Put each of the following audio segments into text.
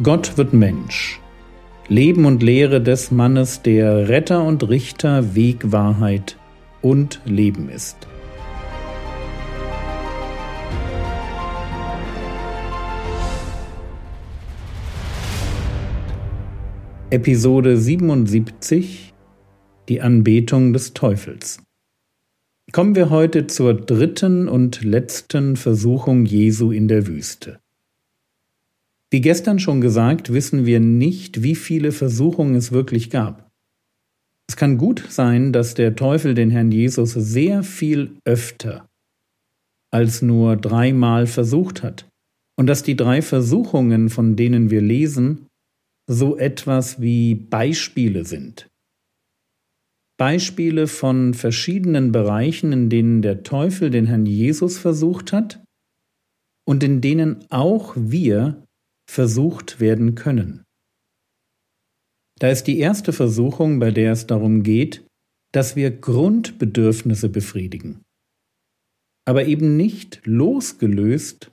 Gott wird Mensch. Leben und Lehre des Mannes, der Retter und Richter, Weg, Wahrheit und Leben ist. Episode 77 Die Anbetung des Teufels Kommen wir heute zur dritten und letzten Versuchung Jesu in der Wüste. Wie gestern schon gesagt, wissen wir nicht, wie viele Versuchungen es wirklich gab. Es kann gut sein, dass der Teufel den Herrn Jesus sehr viel öfter als nur dreimal versucht hat und dass die drei Versuchungen, von denen wir lesen, so etwas wie Beispiele sind. Beispiele von verschiedenen Bereichen, in denen der Teufel den Herrn Jesus versucht hat und in denen auch wir versucht werden können. Da ist die erste Versuchung, bei der es darum geht, dass wir Grundbedürfnisse befriedigen, aber eben nicht losgelöst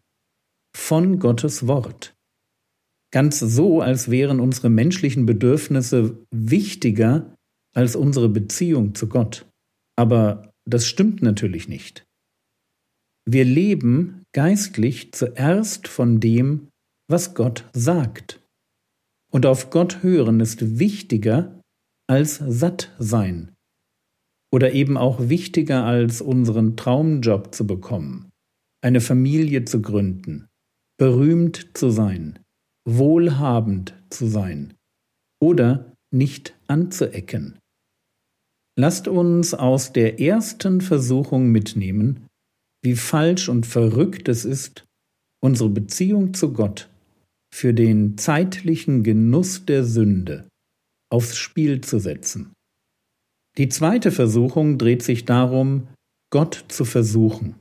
von Gottes Wort. Ganz so, als wären unsere menschlichen Bedürfnisse wichtiger als unsere Beziehung zu Gott. Aber das stimmt natürlich nicht. Wir leben geistlich zuerst von dem, was Gott sagt. Und auf Gott hören ist wichtiger als satt sein. Oder eben auch wichtiger als unseren Traumjob zu bekommen, eine Familie zu gründen, berühmt zu sein, wohlhabend zu sein oder nicht anzuecken. Lasst uns aus der ersten Versuchung mitnehmen, wie falsch und verrückt es ist, unsere Beziehung zu Gott für den zeitlichen Genuss der Sünde aufs Spiel zu setzen. Die zweite Versuchung dreht sich darum, Gott zu versuchen.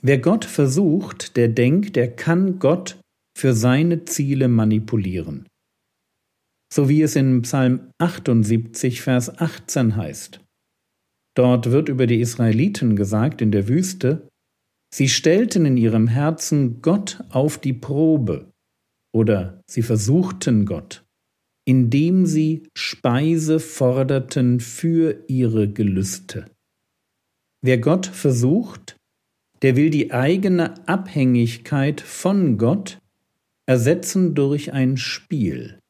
Wer Gott versucht, der denkt, er kann Gott für seine Ziele manipulieren. So wie es in Psalm 78, Vers 18 heißt. Dort wird über die Israeliten gesagt in der Wüste, Sie stellten in ihrem Herzen Gott auf die Probe oder sie versuchten Gott, indem sie Speise forderten für ihre Gelüste. Wer Gott versucht, der will die eigene Abhängigkeit von Gott ersetzen durch ein Spiel.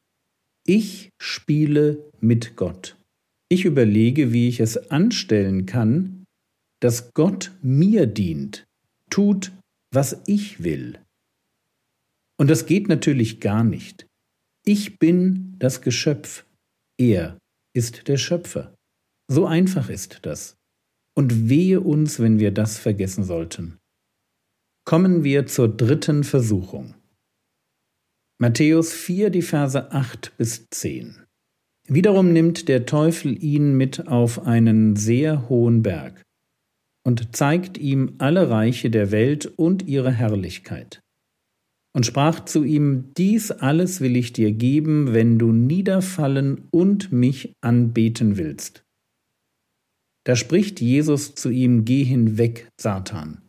Ich spiele mit Gott. Ich überlege, wie ich es anstellen kann, dass Gott mir dient tut, was ich will. Und das geht natürlich gar nicht. Ich bin das Geschöpf, er ist der Schöpfer. So einfach ist das. Und wehe uns, wenn wir das vergessen sollten. Kommen wir zur dritten Versuchung. Matthäus 4, die Verse 8 bis 10. Wiederum nimmt der Teufel ihn mit auf einen sehr hohen Berg und zeigt ihm alle Reiche der Welt und ihre Herrlichkeit. Und sprach zu ihm, Dies alles will ich dir geben, wenn du niederfallen und mich anbeten willst. Da spricht Jesus zu ihm, Geh hinweg, Satan.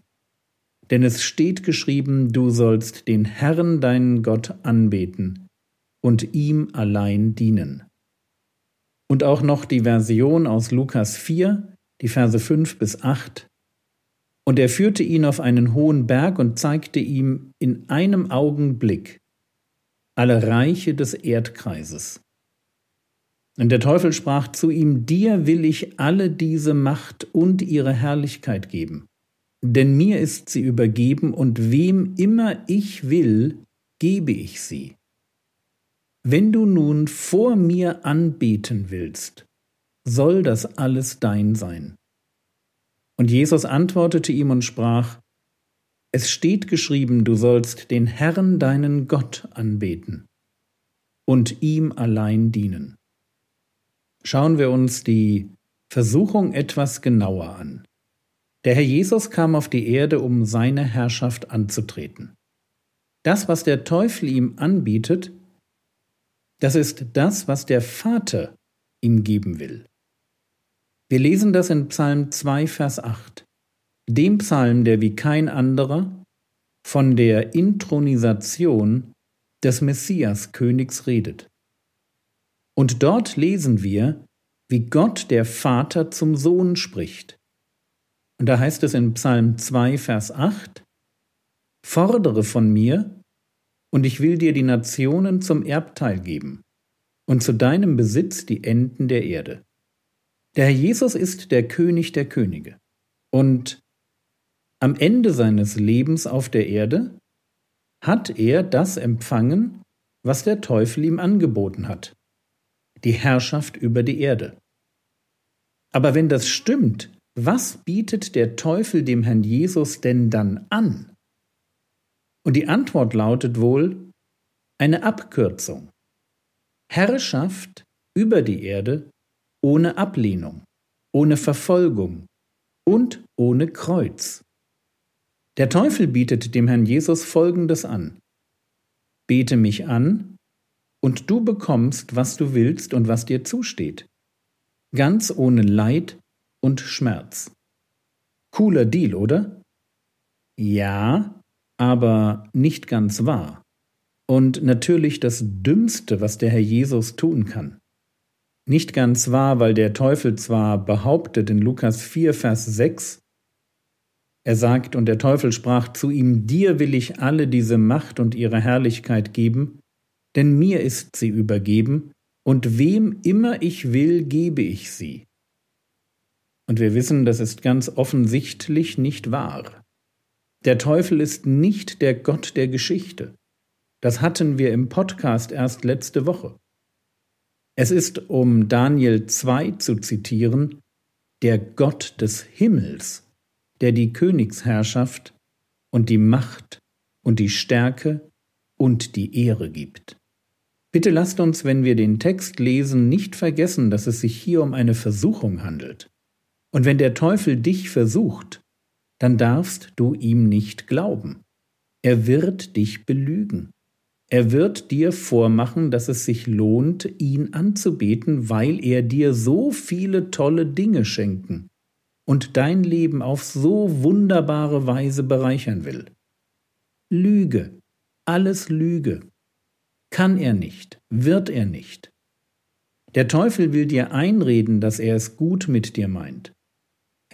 Denn es steht geschrieben, du sollst den Herrn deinen Gott anbeten und ihm allein dienen. Und auch noch die Version aus Lukas 4, die Verse 5 bis 8. Und er führte ihn auf einen hohen Berg und zeigte ihm in einem Augenblick alle Reiche des Erdkreises. Und der Teufel sprach zu ihm, dir will ich alle diese Macht und ihre Herrlichkeit geben, denn mir ist sie übergeben, und wem immer ich will, gebe ich sie. Wenn du nun vor mir anbeten willst, soll das alles dein sein. Und Jesus antwortete ihm und sprach, Es steht geschrieben, du sollst den Herrn deinen Gott anbeten und ihm allein dienen. Schauen wir uns die Versuchung etwas genauer an. Der Herr Jesus kam auf die Erde, um seine Herrschaft anzutreten. Das, was der Teufel ihm anbietet, das ist das, was der Vater ihm geben will. Wir lesen das in Psalm 2, Vers 8. Dem Psalm, der wie kein anderer von der Intronisation des Messias Königs redet. Und dort lesen wir, wie Gott der Vater zum Sohn spricht. Und da heißt es in Psalm 2, Vers 8, Fordere von mir, und ich will dir die Nationen zum Erbteil geben, und zu deinem Besitz die Enden der Erde. Der Herr Jesus ist der König der Könige. Und am Ende seines Lebens auf der Erde hat er das empfangen, was der Teufel ihm angeboten hat, die Herrschaft über die Erde. Aber wenn das stimmt, was bietet der Teufel dem Herrn Jesus denn dann an? Und die Antwort lautet wohl eine Abkürzung. Herrschaft über die Erde ohne Ablehnung, ohne Verfolgung und ohne Kreuz. Der Teufel bietet dem Herrn Jesus Folgendes an. Bete mich an, und du bekommst, was du willst und was dir zusteht. Ganz ohne Leid und Schmerz. Cooler Deal, oder? Ja, aber nicht ganz wahr. Und natürlich das Dümmste, was der Herr Jesus tun kann. Nicht ganz wahr, weil der Teufel zwar behauptet in Lukas 4, Vers 6, er sagt, und der Teufel sprach zu ihm, Dir will ich alle diese Macht und ihre Herrlichkeit geben, denn mir ist sie übergeben, und wem immer ich will, gebe ich sie. Und wir wissen, das ist ganz offensichtlich nicht wahr. Der Teufel ist nicht der Gott der Geschichte. Das hatten wir im Podcast erst letzte Woche. Es ist, um Daniel 2 zu zitieren, der Gott des Himmels, der die Königsherrschaft und die Macht und die Stärke und die Ehre gibt. Bitte lasst uns, wenn wir den Text lesen, nicht vergessen, dass es sich hier um eine Versuchung handelt. Und wenn der Teufel dich versucht, dann darfst du ihm nicht glauben. Er wird dich belügen. Er wird dir vormachen, dass es sich lohnt, ihn anzubeten, weil er dir so viele tolle Dinge schenken und dein Leben auf so wunderbare Weise bereichern will. Lüge, alles Lüge. Kann er nicht, wird er nicht. Der Teufel will dir einreden, dass er es gut mit dir meint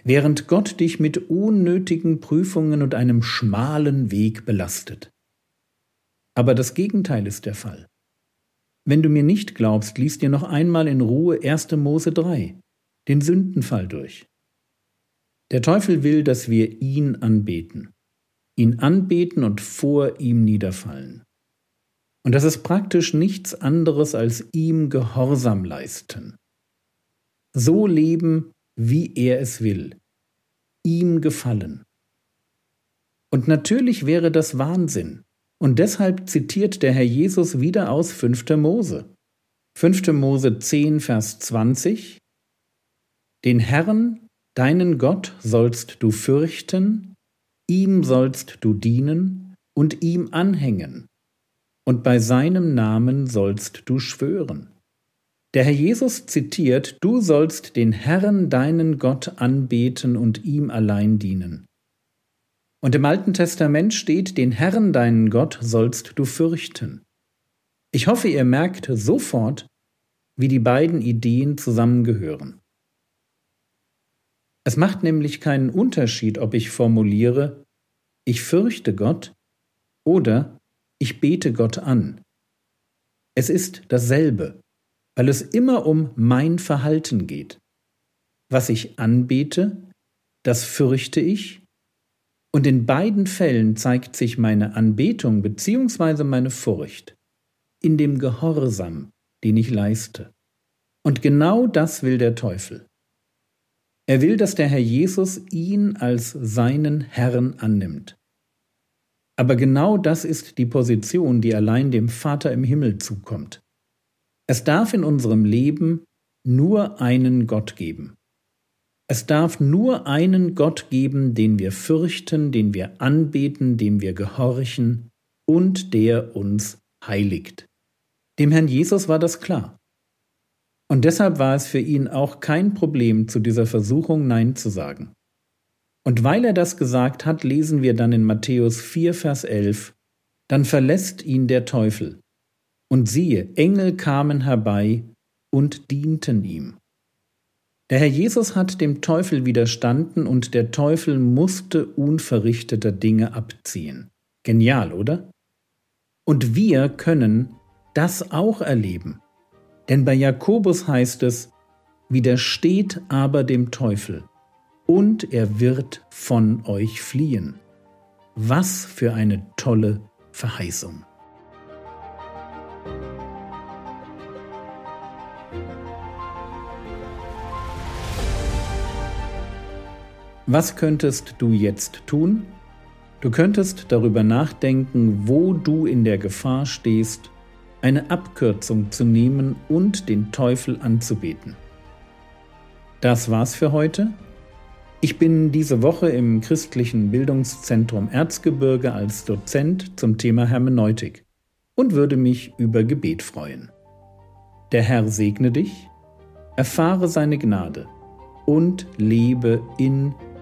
während Gott dich mit unnötigen Prüfungen und einem schmalen Weg belastet. Aber das Gegenteil ist der Fall. Wenn du mir nicht glaubst, lies dir noch einmal in Ruhe 1. Mose 3, den Sündenfall durch. Der Teufel will, dass wir ihn anbeten, ihn anbeten und vor ihm niederfallen. Und das ist praktisch nichts anderes als ihm Gehorsam leisten. So leben, wie er es will, ihm gefallen. Und natürlich wäre das Wahnsinn. Und deshalb zitiert der Herr Jesus wieder aus 5. Mose. 5. Mose 10, Vers 20. Den Herrn, deinen Gott, sollst du fürchten, ihm sollst du dienen und ihm anhängen, und bei seinem Namen sollst du schwören. Der Herr Jesus zitiert, du sollst den Herrn deinen Gott anbeten und ihm allein dienen. Und im Alten Testament steht, den Herrn deinen Gott sollst du fürchten. Ich hoffe, ihr merkt sofort, wie die beiden Ideen zusammengehören. Es macht nämlich keinen Unterschied, ob ich formuliere, ich fürchte Gott oder ich bete Gott an. Es ist dasselbe weil es immer um mein Verhalten geht. Was ich anbete, das fürchte ich, und in beiden Fällen zeigt sich meine Anbetung bzw. meine Furcht in dem Gehorsam, den ich leiste. Und genau das will der Teufel. Er will, dass der Herr Jesus ihn als seinen Herrn annimmt. Aber genau das ist die Position, die allein dem Vater im Himmel zukommt. Es darf in unserem Leben nur einen Gott geben. Es darf nur einen Gott geben, den wir fürchten, den wir anbeten, dem wir gehorchen und der uns heiligt. Dem Herrn Jesus war das klar. Und deshalb war es für ihn auch kein Problem, zu dieser Versuchung Nein zu sagen. Und weil er das gesagt hat, lesen wir dann in Matthäus 4, Vers 11, dann verlässt ihn der Teufel. Und siehe, Engel kamen herbei und dienten ihm. Der Herr Jesus hat dem Teufel widerstanden und der Teufel musste unverrichteter Dinge abziehen. Genial, oder? Und wir können das auch erleben. Denn bei Jakobus heißt es, widersteht aber dem Teufel, und er wird von euch fliehen. Was für eine tolle Verheißung. Was könntest du jetzt tun? Du könntest darüber nachdenken, wo du in der Gefahr stehst, eine Abkürzung zu nehmen und den Teufel anzubeten. Das war's für heute. Ich bin diese Woche im christlichen Bildungszentrum Erzgebirge als Dozent zum Thema Hermeneutik und würde mich über Gebet freuen. Der Herr segne dich, erfahre seine Gnade und lebe in